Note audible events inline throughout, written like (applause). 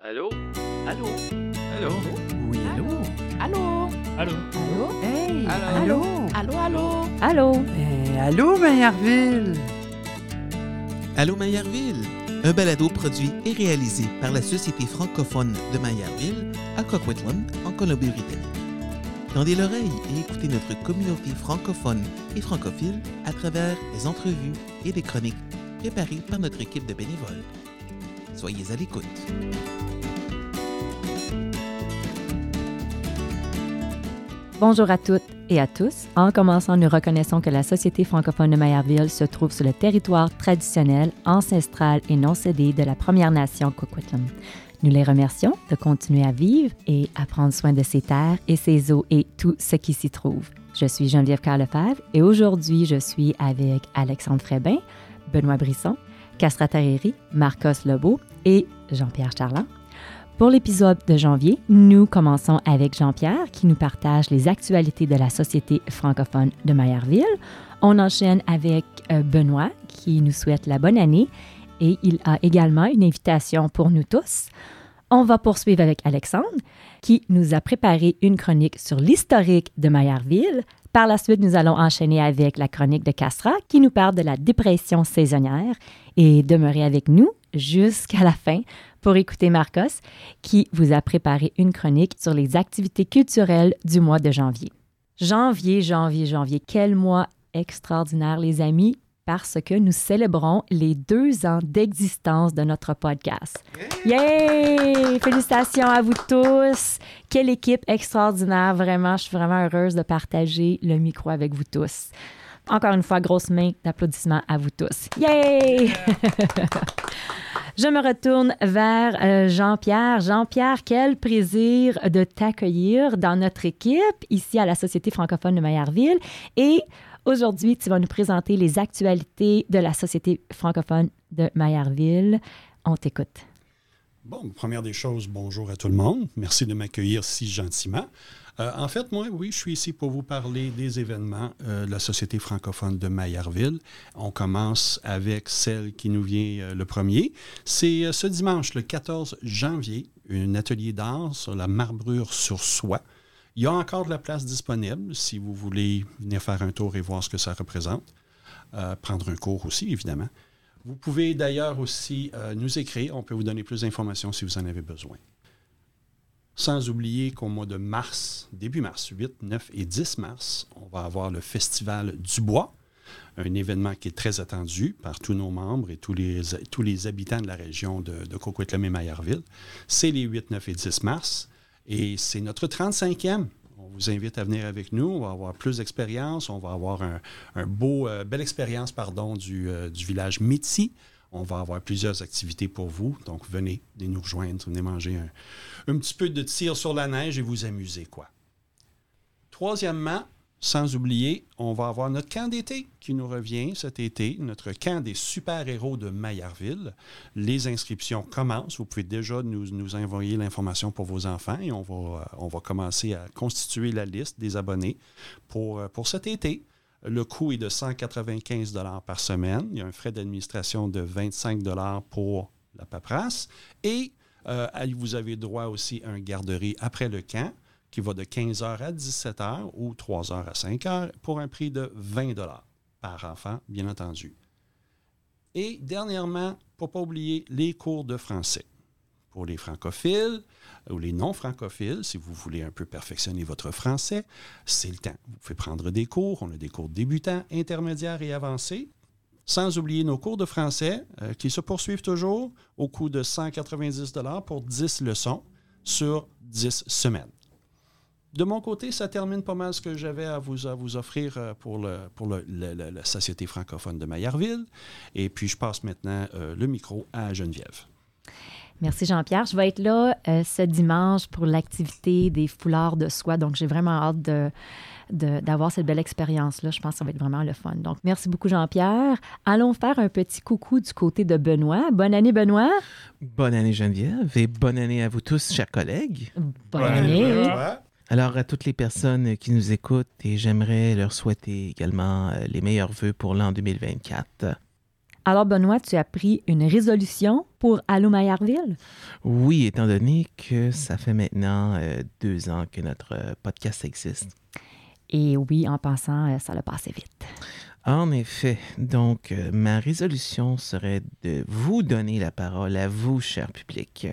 Allô? Allô? Allô? Oui, allô? Allô? Allô? Allô? Hey! Allô? Allô, allô? Allô? Eh, allô, Maillardville? Allô Maillardville, un balado produit et réalisé par la Société francophone de Maillardville à Coquitlam, en Colombie-Britannique. Tendez l'oreille et écoutez notre communauté francophone et francophile à travers des entrevues et des chroniques préparées par notre équipe de bénévoles. Soyez à l'écoute. Bonjour à toutes et à tous. En commençant, nous reconnaissons que la Société francophone de Maillardville se trouve sur le territoire traditionnel, ancestral et non cédé de la Première Nation Coquitlam. Nous les remercions de continuer à vivre et à prendre soin de ces terres et ces eaux et tout ce qui s'y trouve. Je suis Geneviève Carlefebvre et aujourd'hui, je suis avec Alexandre Frébin, Benoît Brisson, Castra Marcos Lebeau et Jean-Pierre Charland. Pour l'épisode de janvier, nous commençons avec Jean-Pierre qui nous partage les actualités de la Société francophone de Maillardville. On enchaîne avec euh, Benoît qui nous souhaite la bonne année et il a également une invitation pour nous tous. On va poursuivre avec Alexandre qui nous a préparé une chronique sur l'historique de Maillardville. Par la suite, nous allons enchaîner avec la chronique de Castra qui nous parle de la dépression saisonnière et demeurer avec nous jusqu'à la fin pour écouter Marcos qui vous a préparé une chronique sur les activités culturelles du mois de janvier. Janvier, janvier, janvier, quel mois extraordinaire les amis parce que nous célébrons les deux ans d'existence de notre podcast. Yay! Félicitations à vous tous. Quelle équipe extraordinaire. Vraiment, je suis vraiment heureuse de partager le micro avec vous tous. Encore une fois, grosse main d'applaudissements à vous tous. Yay! Je me retourne vers euh, Jean-Pierre. Jean-Pierre, quel plaisir de t'accueillir dans notre équipe ici à la Société francophone de Maillardville. Et aujourd'hui, tu vas nous présenter les actualités de la Société francophone de Maillardville. On t'écoute. Bon, première des choses, bonjour à tout le monde. Merci de m'accueillir si gentiment. Euh, en fait, moi, oui, je suis ici pour vous parler des événements euh, de la Société francophone de Maillardville. On commence avec celle qui nous vient euh, le premier. C'est ce dimanche, le 14 janvier, un atelier d'art sur la marbrure sur soie. Il y a encore de la place disponible si vous voulez venir faire un tour et voir ce que ça représente. Prendre un cours aussi, évidemment. Vous pouvez d'ailleurs aussi nous écrire. On peut vous donner plus d'informations si vous en avez besoin. Sans oublier qu'au mois de mars, début mars, 8, 9 et 10 mars, on va avoir le Festival du Bois, un événement qui est très attendu par tous nos membres et tous les, tous les habitants de la région de, de et Maillardville. C'est les 8, 9 et 10 mars et c'est notre 35e. On vous invite à venir avec nous. On va avoir plus d'expérience. On va avoir un beau, euh, belle expérience pardon, du, euh, du village Métis. On va avoir plusieurs activités pour vous. Donc, venez, nous rejoindre, venez manger un, petit peu de tir sur la neige et vous amuser, quoi. Troisièmement, sans oublier, on va avoir notre camp d'été qui nous revient cet été, notre camp des super-héros de Maillardville. Les inscriptions commencent. Vous pouvez déjà nous, envoyer l'information pour vos enfants et on va, commencer à constituer la liste des abonnés pour cet été. Le coût est de 195 par semaine. Il y a un frais d'administration de 25 pour la paperasse. Et euh, vous avez droit aussi à un garderie après le camp qui va de 15h à 17h ou 3h à 5h pour un prix de 20 par enfant, bien entendu. Et dernièrement, pour ne pas oublier, les cours de français. Pour les francophiles ou les non-francophiles, si vous voulez un peu perfectionner votre français, c'est le temps. Vous pouvez prendre des cours. On a des cours débutants, intermédiaires et avancés. Sans oublier nos cours de français euh, qui se poursuivent toujours au coût de 190 pour 10 leçons sur 10 semaines. De mon côté, ça termine pas mal ce que j'avais à vous, offrir euh, pour, la Société francophone de Maillardville. Et puis, je passe maintenant euh, le micro à Geneviève. Merci Jean-Pierre. Je vais être là euh, ce dimanche pour l'activité des foulards de soie. Donc, j'ai vraiment hâte de, d'avoir cette belle expérience-là. Je pense que ça va être vraiment le fun. Donc, merci beaucoup, Jean-Pierre. Allons faire un petit coucou du côté de Benoît. Bonne année, Benoît. Bonne année, Geneviève, et bonne année à vous tous, chers collègues. Bonne, bonne année. année. Alors, à toutes les personnes qui nous écoutent, et j'aimerais leur souhaiter également les meilleurs voeux pour l'an 2024. Alors, Benoît, tu as pris une résolution pour Allô Maillardville? Oui, étant donné que ça fait maintenant euh, deux ans que notre euh, podcast existe. Et oui, en pensant, euh, ça l'a passé vite. En effet, donc ma résolution serait de vous donner la parole à vous, cher public.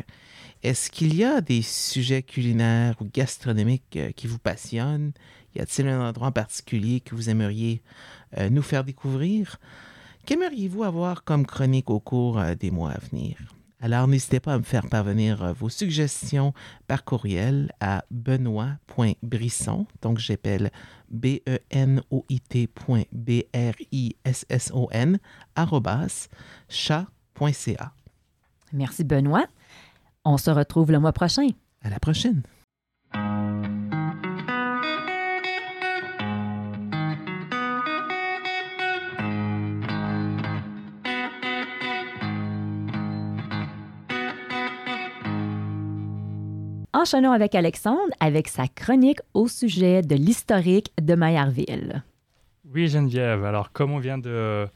Est-ce qu'il y a des sujets culinaires ou gastronomiques qui vous passionnent? Y a-t-il un endroit en particulier que vous aimeriez nous faire découvrir? Qu'aimeriez-vous avoir comme chronique au cours euh, des mois à venir? Alors n'hésitez pas à me faire parvenir euh, vos suggestions par courriel à benoît.brisson, donc j'appelle E B-E-N-O-I-T.B-R-I-S-S-O-N, arrobas, chat.ca. Merci Benoît. On se retrouve le mois prochain. À la prochaine! Enchaînons avec Alexandre avec sa chronique au sujet de l'historique de Maillardville. Oui, Geneviève. Alors, comme on vient de,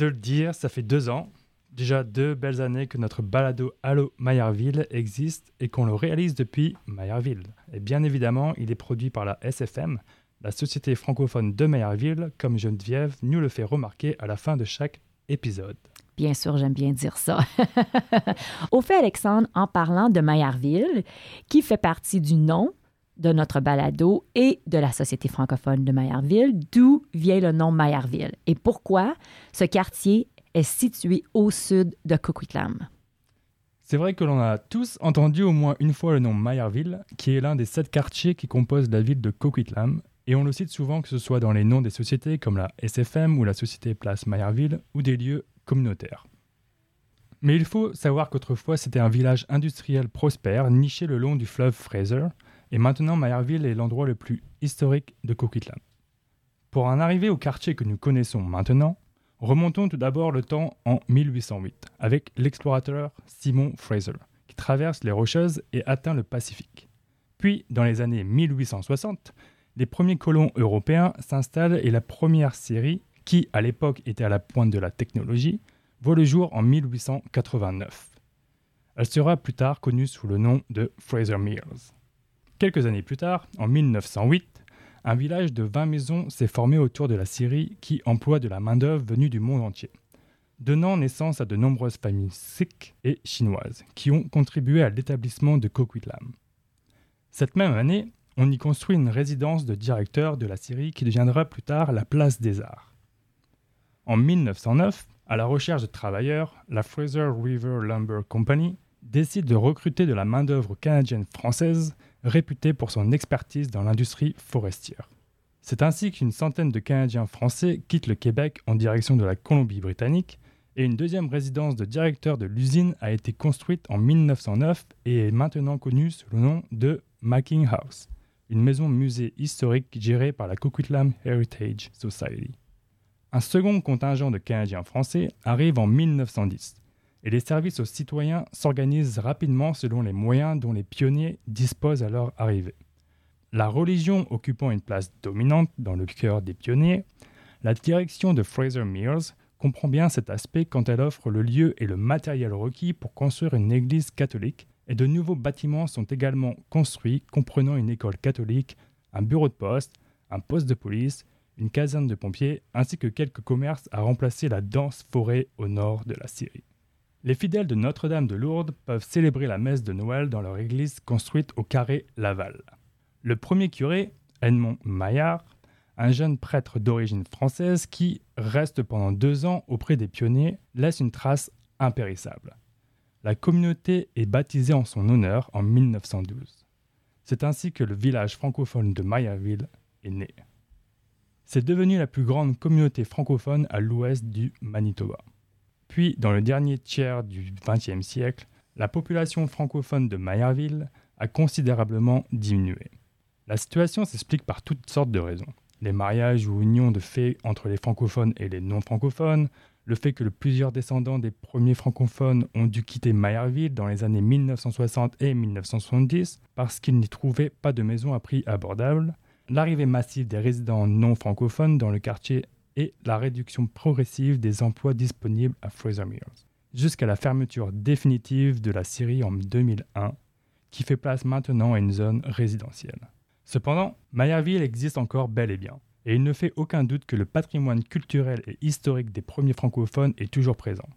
le dire, ça fait deux ans, déjà deux belles années que notre balado Allo Maillardville existe et qu'on le réalise depuis Maillardville. Et bien évidemment, il est produit par la SFM, la Société francophone de Maillardville, comme Geneviève nous le fait remarquer à la fin de chaque épisode. Bien sûr, j'aime bien dire ça. (laughs) Au fait, Alexandre, en parlant de Maillardville, qui fait partie du nom de notre balado et de la Société francophone de Maillardville, d'où vient le nom Maillardville et pourquoi ce quartier est situé au sud de Coquitlam. C'est vrai que l'on a tous entendu au moins une fois le nom Maillardville, qui est l'un des sept quartiers qui composent la ville de Coquitlam, et on le cite souvent que ce soit dans les noms des sociétés comme la SFM ou la Société Place Maillardville ou des lieux communautaires. Mais il faut savoir qu'autrefois c'était un village industriel prospère niché le long du fleuve Fraser, et maintenant Maillardville est l'endroit le plus historique de Coquitlam. Pour en arriver au quartier que nous connaissons maintenant, remontons tout d'abord le temps en 1808 avec l'explorateur Simon Fraser, qui traverse les Rocheuses et atteint le Pacifique. Puis, dans les années 1860, les premiers colons européens s'installent et la première série, qui à l'époque était à la pointe de la technologie, voit le jour en 1889. Elle sera plus tard connue sous le nom de Fraser Mills. Quelques années plus tard, en 1908, un village de 20 maisons s'est formé autour de la Syrie qui emploie de la main-d'œuvre venue du monde entier, donnant naissance à de nombreuses familles sikhs et chinoises qui ont contribué à l'établissement de Coquitlam. Cette même année, on y construit une résidence de directeur de la Syrie qui deviendra plus tard la place des Arts. En 1909, à la recherche de travailleurs, la Fraser River Lumber Company décide de recruter de la main-d'œuvre canadienne-française réputée pour son expertise dans l'industrie forestière. C'est ainsi qu'une centaine de Canadiens français quittent le Québec en direction de la Colombie-Britannique et une deuxième résidence de directeur de l'usine a été construite en 1909 et est maintenant connue sous le nom de Macking House, une maison musée historique gérée par la Coquitlam Heritage Society. Un second contingent de Canadiens français arrive en 1910 et les services aux citoyens s'organisent rapidement selon les moyens dont les pionniers disposent à leur arrivée. La religion occupant une place dominante dans le cœur des pionniers, la direction de Fraser Mills comprend bien cet aspect quand elle offre le lieu et le matériel requis pour construire une église catholique et de nouveaux bâtiments sont également construits comprenant une école catholique, un bureau de poste, un poste de police, une caserne de pompiers ainsi que quelques commerces à remplacer la dense forêt au nord de la Syrie. Les fidèles de Notre-Dame de Lourdes peuvent célébrer la messe de Noël dans leur église construite au carré Laval. Le premier curé, Edmond Maillard, un jeune prêtre d'origine française qui reste pendant deux ans auprès des pionniers, laisse une trace impérissable. La communauté est baptisée en son honneur en 1912. C'est ainsi que le village francophone de Maillardville est né. C'est devenu la plus grande communauté francophone à l'ouest du Manitoba. Puis, dans le dernier tiers du XXe siècle, la population francophone de Maillardville a considérablement diminué. La situation s'explique par toutes sortes de raisons. Les mariages ou unions de fait entre les francophones et les non-francophones, le fait que plusieurs descendants des premiers francophones ont dû quitter Maillardville dans les années 1960 et 1970 parce qu'ils n'y trouvaient pas de maison à prix abordable, l'arrivée massive des résidents non francophones dans le quartier et la réduction progressive des emplois disponibles à Fraser Mills. jusqu'à la fermeture définitive de la Syrie en 2001, qui fait place maintenant à une zone résidentielle. Cependant, Mayerville existe encore bel et bien, et il ne fait aucun doute que le patrimoine culturel et historique des premiers francophones est toujours présent.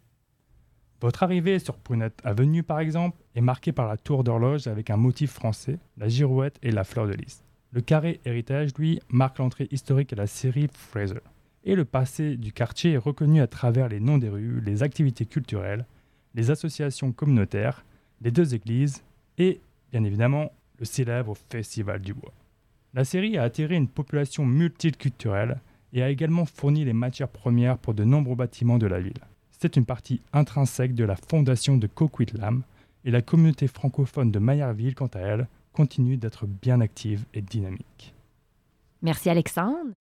Votre arrivée sur Prunette Avenue, par exemple, est marquée par la tour d'horloge avec un motif français, la girouette et la fleur de lys. Le carré héritage, lui, marque l'entrée historique à la série Fraser. Et le passé du quartier est reconnu à travers les noms des rues, les activités culturelles, les associations communautaires, les deux églises et, bien évidemment, le célèbre Festival du Bois. La série a attiré une population multiculturelle et a également fourni les matières premières pour de nombreux bâtiments de la ville. C'est une partie intrinsèque de la fondation de Coquitlam et la communauté francophone de Mayerville, quant à elle, continue d'être bien active et dynamique. Merci Alexandre.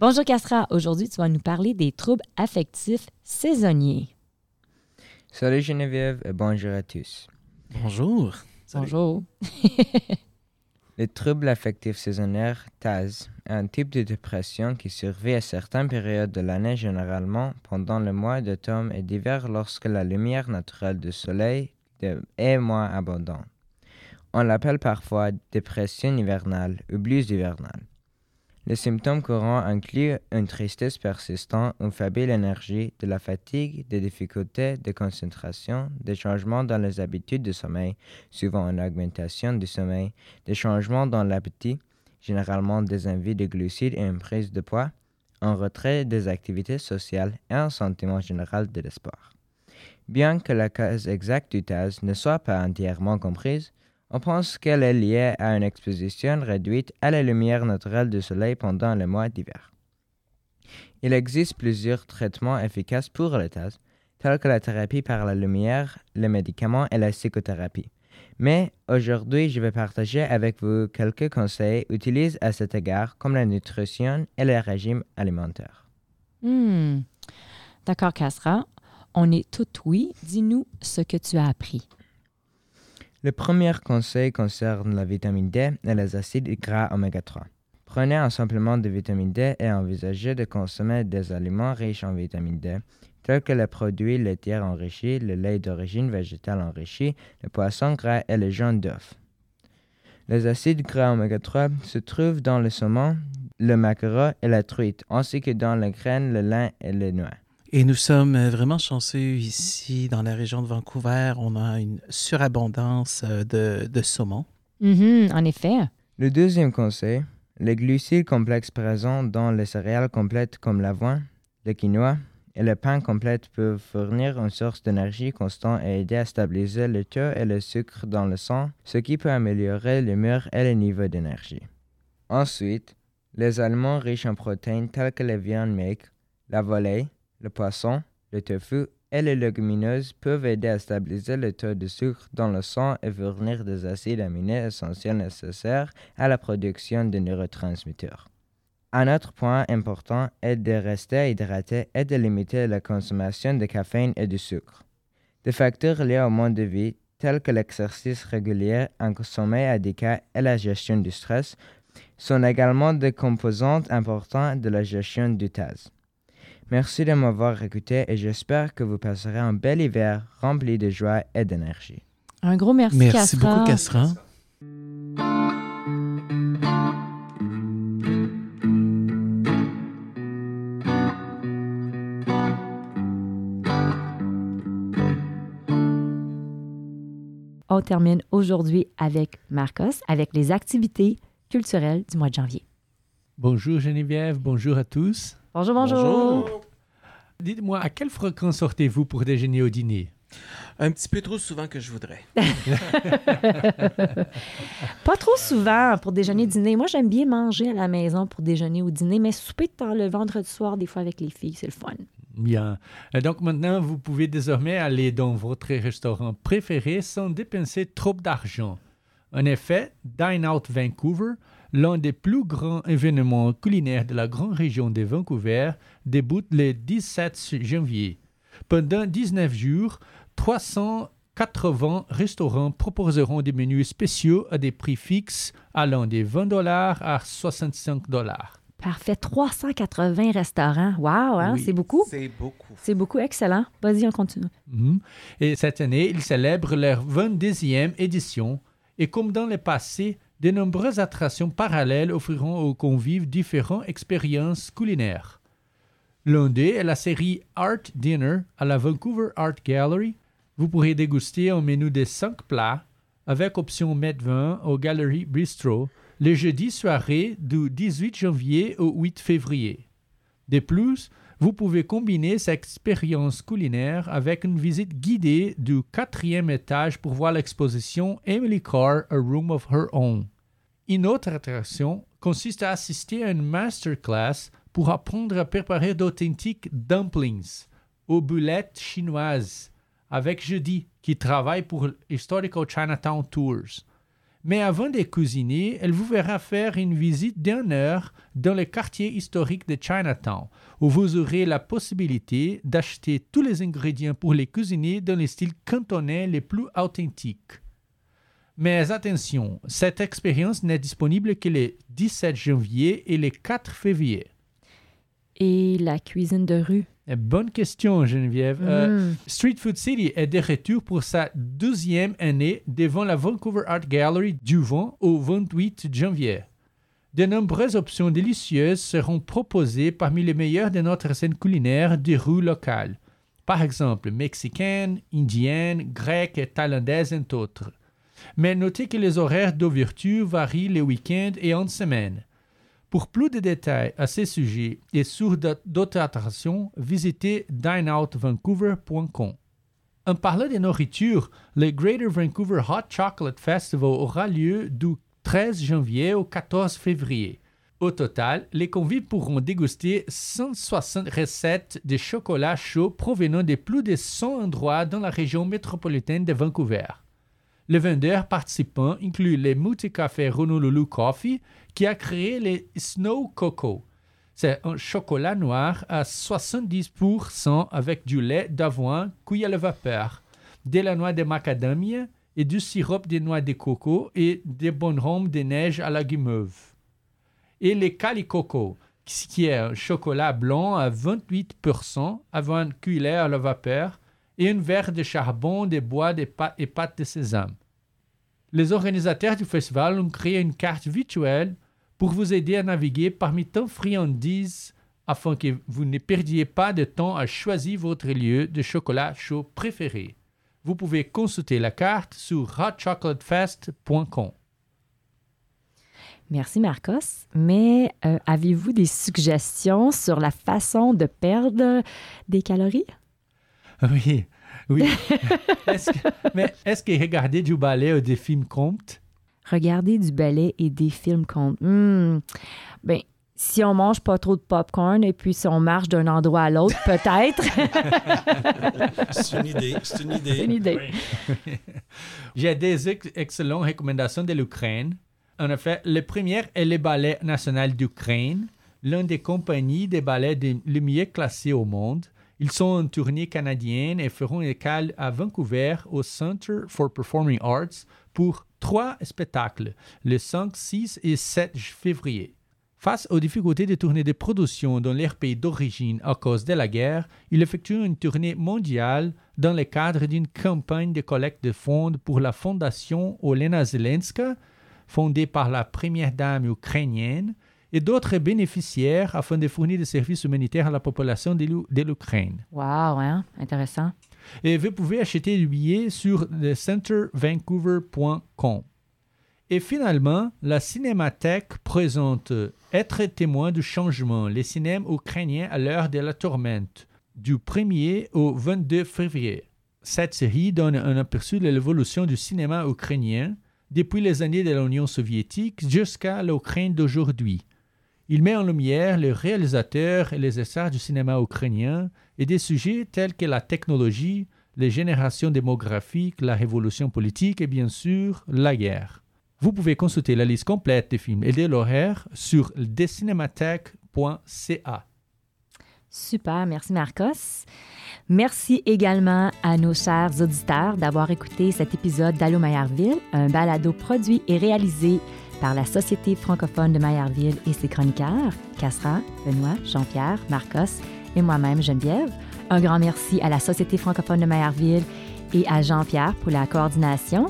Bonjour Castra, aujourd'hui tu vas nous parler des troubles affectifs saisonniers. Salut Geneviève et bonjour à tous. Bonjour. Bonjour. (laughs) Le trouble affectif saisonnier TAS est un type de dépression qui survit à certaines périodes de l'année, généralement pendant le mois d'automne et d'hiver lorsque la lumière naturelle du soleil est moins abondante. On l'appelle parfois dépression hivernale ou blues hivernale. Les symptômes courants incluent une tristesse persistante, une faible énergie, de la fatigue, des difficultés de concentration, des changements dans les habitudes de sommeil, souvent une augmentation du sommeil, des changements dans l'appétit, généralement des envies de glucides et une prise de poids, un retrait des activités sociales et un sentiment général de l'espoir. Bien que la cause exacte du TAS ne soit pas entièrement comprise, on pense qu'elle est liée à une exposition réduite à la lumière naturelle du soleil pendant le mois d'hiver. Il existe plusieurs traitements efficaces pour le tels que la thérapie par la lumière, les médicaments et la psychothérapie. Mais aujourd'hui, je vais partager avec vous quelques conseils utilisés à cet égard, comme la nutrition et le régime alimentaire. Hmm. D'accord, Castra. On est tout oui. Dis-nous ce que tu as appris. Le premier conseil concerne la vitamine D et les acides gras oméga 3. Prenez un supplément de vitamine D et envisagez de consommer des aliments riches en vitamine D, tels que les produits laitiers enrichis, le lait d'origine végétale enrichi, le poisson gras et les jaunes d'œufs. Les acides gras oméga 3 se trouvent dans le saumon, le maquereau et la truite, ainsi que dans les graines, le lin et les noix. Et nous sommes euh, vraiment chanceux ici dans la région de Vancouver. On a une surabondance euh, de, de saumon. Mhm, en effet. Le deuxième conseil, les glucides complexes présents dans les céréales complètes comme l'avoine, le quinoa et le pain complet peuvent fournir une source d'énergie constante et aider à stabiliser le taux et le sucre dans le sang, ce qui peut améliorer l'humeur et le niveau d'énergie. Ensuite, les aliments riches en protéines tels que les viandes maigres, la volaille, le poisson, le tofu et les légumineuses peuvent aider à stabiliser le taux de sucre dans le sang et fournir des acides aminés essentiels nécessaires à la production de neurotransmetteurs. Un autre point important est de rester hydraté et de limiter la consommation de caféine et de sucre. Des facteurs liés au mode de vie, tels que l'exercice régulier, un sommeil adéquat et la gestion du stress, sont également des composantes importantes de la gestion du TAS. Merci de m'avoir écouté et j'espère que vous passerez un bel hiver rempli de joie et d'énergie. Un gros merci, Merci beaucoup, Castra. On termine aujourd'hui avec Marcos, avec les activités culturelles du mois de janvier. Bonjour Geneviève, bonjour à tous. Bonjour, bonjour. Dites-moi, à quelle fréquence sortez-vous pour déjeuner au dîner? Un petit peu trop souvent que je voudrais. (laughs) Pas trop souvent pour déjeuner, dîner. Moi, j'aime bien manger à la maison pour déjeuner ou dîner, mais souper de temps le vendredi soir, des fois avec les filles, c'est le fun. Bien. Et Donc maintenant, vous pouvez désormais aller dans votre restaurant préféré sans dépenser trop d'argent. En effet, Dine Out Vancouver, l'un des plus grands événements culinaires de la grande région de Vancouver, débute le 17 janvier. Pendant 19 jours, 380 restaurants proposeront des menus spéciaux à des prix fixes allant de 20 dollars à 65 dollars. Parfait. 380 restaurants. Wow, hein, Oui. c'est beaucoup. C'est beaucoup. C'est beaucoup. Excellent. Vas-y, on continue. Mhm. Et cette année, ils célèbrent leur 22e édition. Et comme dans le passé, de nombreuses attractions parallèles offriront aux convives différentes expériences culinaires. L'un d'eux est la série Art Dinner à la Vancouver Art Gallery. Vous pourrez déguster un menu de 5 plats avec option mets de vin au Gallery Bistro le jeudi soirée du 18 janvier au 8 février. De plus, vous pouvez combiner cette expérience culinaire avec une visite guidée du quatrième étage pour voir l'exposition Emily Carr, A Room of Her Own. Une autre attraction consiste à assister à une masterclass pour apprendre à préparer d'authentiques dumplings aux boulettes chinoises avec Jeudi, qui travaille pour Historical Chinatown Tours. Mais avant de cuisiner, elle vous verra faire une visite d'une heure dans le quartier historique de Chinatown, où vous aurez la possibilité d'acheter tous les ingrédients pour les cuisiner dans le style cantonais les plus authentiques. Mais attention, cette expérience n'est disponible que le 17 janvier et le 4 février. Et la cuisine de rue? Eh, Bonne question, Geneviève. Euh, Mm. Street Food City est de retour pour sa deuxième année devant la Vancouver Art Gallery du 20 au 28 janvier. De nombreuses options délicieuses seront proposées parmi les meilleures de notre scène culinaire des rues locales. Par exemple, mexicaine, indienne, grecque et thaïlandaise, entre autres. Mais notez que les horaires d'ouverture varient les week-ends et en semaine. Pour plus de détails à ce sujet et sur d'aut- d'autres attractions, visitez dineoutvancouver.com. En parlant de nourriture, le Greater Vancouver Hot Chocolate Festival aura lieu du 13 janvier au 14 février. Au total, les convives pourront déguster 160 recettes de chocolat chaud provenant de plus de 100 endroits dans la région métropolitaine de Vancouver. Les vendeurs participants incluent le multicafé Honolulu Coffee qui a créé le Snow Cocoa. C'est un chocolat noir à 70% avec du lait d'avoine cuit à la vapeur, de la noix de macadamia et du sirop de noix de coco et des bonhommes de neige à la guimauve. Et le Calicoco, qui est un chocolat blanc à 28% avant cuit à la vapeur et un verre de charbon, de bois de et pâte de sésame. Les organisateurs du festival ont créé une carte virtuelle pour vous aider à naviguer parmi tant de friandises afin que vous ne perdiez pas de temps à choisir votre lieu de chocolat chaud préféré. Vous pouvez consulter la carte sur hotchocolatefest.com. Merci, Marcos. Mais euh, avez-vous des suggestions sur la façon de perdre des calories? (laughs) Oui, oui. Est-ce que- mais est-ce que regarder du ballet ou des films compte? Regarder du ballet et des films compte. Hmm. Ben, si on mange pas trop de popcorn et puis si on marche d'un endroit à l'autre, (laughs) peut-être. C'est une idée. C'est une idée. C'est une idée. (laughs) J'ai des ex- excellentes recommandations de l'Ukraine. En effet, le premier est le Ballet national d'Ukraine, l'une des compagnies de ballets de- les mieux classées au monde. Ils sont en tournée canadienne et feront une école à Vancouver au Center for Performing Arts pour trois spectacles, le 5, 6 et 7 février. Face aux difficultés de tourner des productions dans leur pays d'origine à cause de la guerre, il effectue une tournée mondiale dans le cadre d'une campagne de collecte de fonds pour la fondation Olena Zelenska, fondée par la première dame ukrainienne, et d'autres bénéficiaires afin de fournir des services humanitaires à la population de l'U- de l'Ukraine. Wow, hein? Intéressant. Et vous pouvez acheter le billet sur le centervancouver.com. Et finalement, la Cinémathèque présente Être témoin du changement, les cinémas ukrainiens à l'heure de la tourmente, du 1er au 22 février. Cette série donne un aperçu de l'évolution du cinéma ukrainien depuis les années de l'Union soviétique jusqu'à l'Ukraine d'aujourd'hui. Il met en lumière les réalisateurs et les stars du cinéma ukrainien et des sujets tels que la technologie, les générations démographiques, la révolution politique et bien sûr la guerre. Vous pouvez consulter la liste complète des films et de l'horaire sur descinemathèque.ca. Super, merci Marcos. Merci également à nos chers auditeurs d'avoir écouté cet épisode d'Allo Maillardville, un balado produit et réalisé par la Société francophone de Maillardville et ses chroniqueurs, Cassera, Benoît, Jean-Pierre, Marcos et moi-même, Geneviève. Un grand merci à la Société francophone de Maillardville et à Jean-Pierre pour la coordination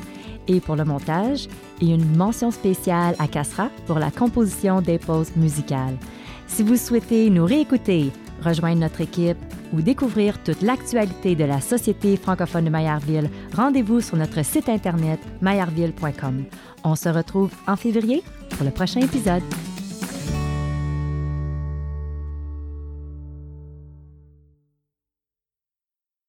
et pour le montage, et une mention spéciale à Cassera pour la composition des pauses musicales. Si vous souhaitez nous réécouter, rejoindre notre équipe ou découvrir toute l'actualité de la Société francophone de Maillardville, rendez-vous sur notre site internet maillardville.com. On se retrouve en février pour le prochain épisode.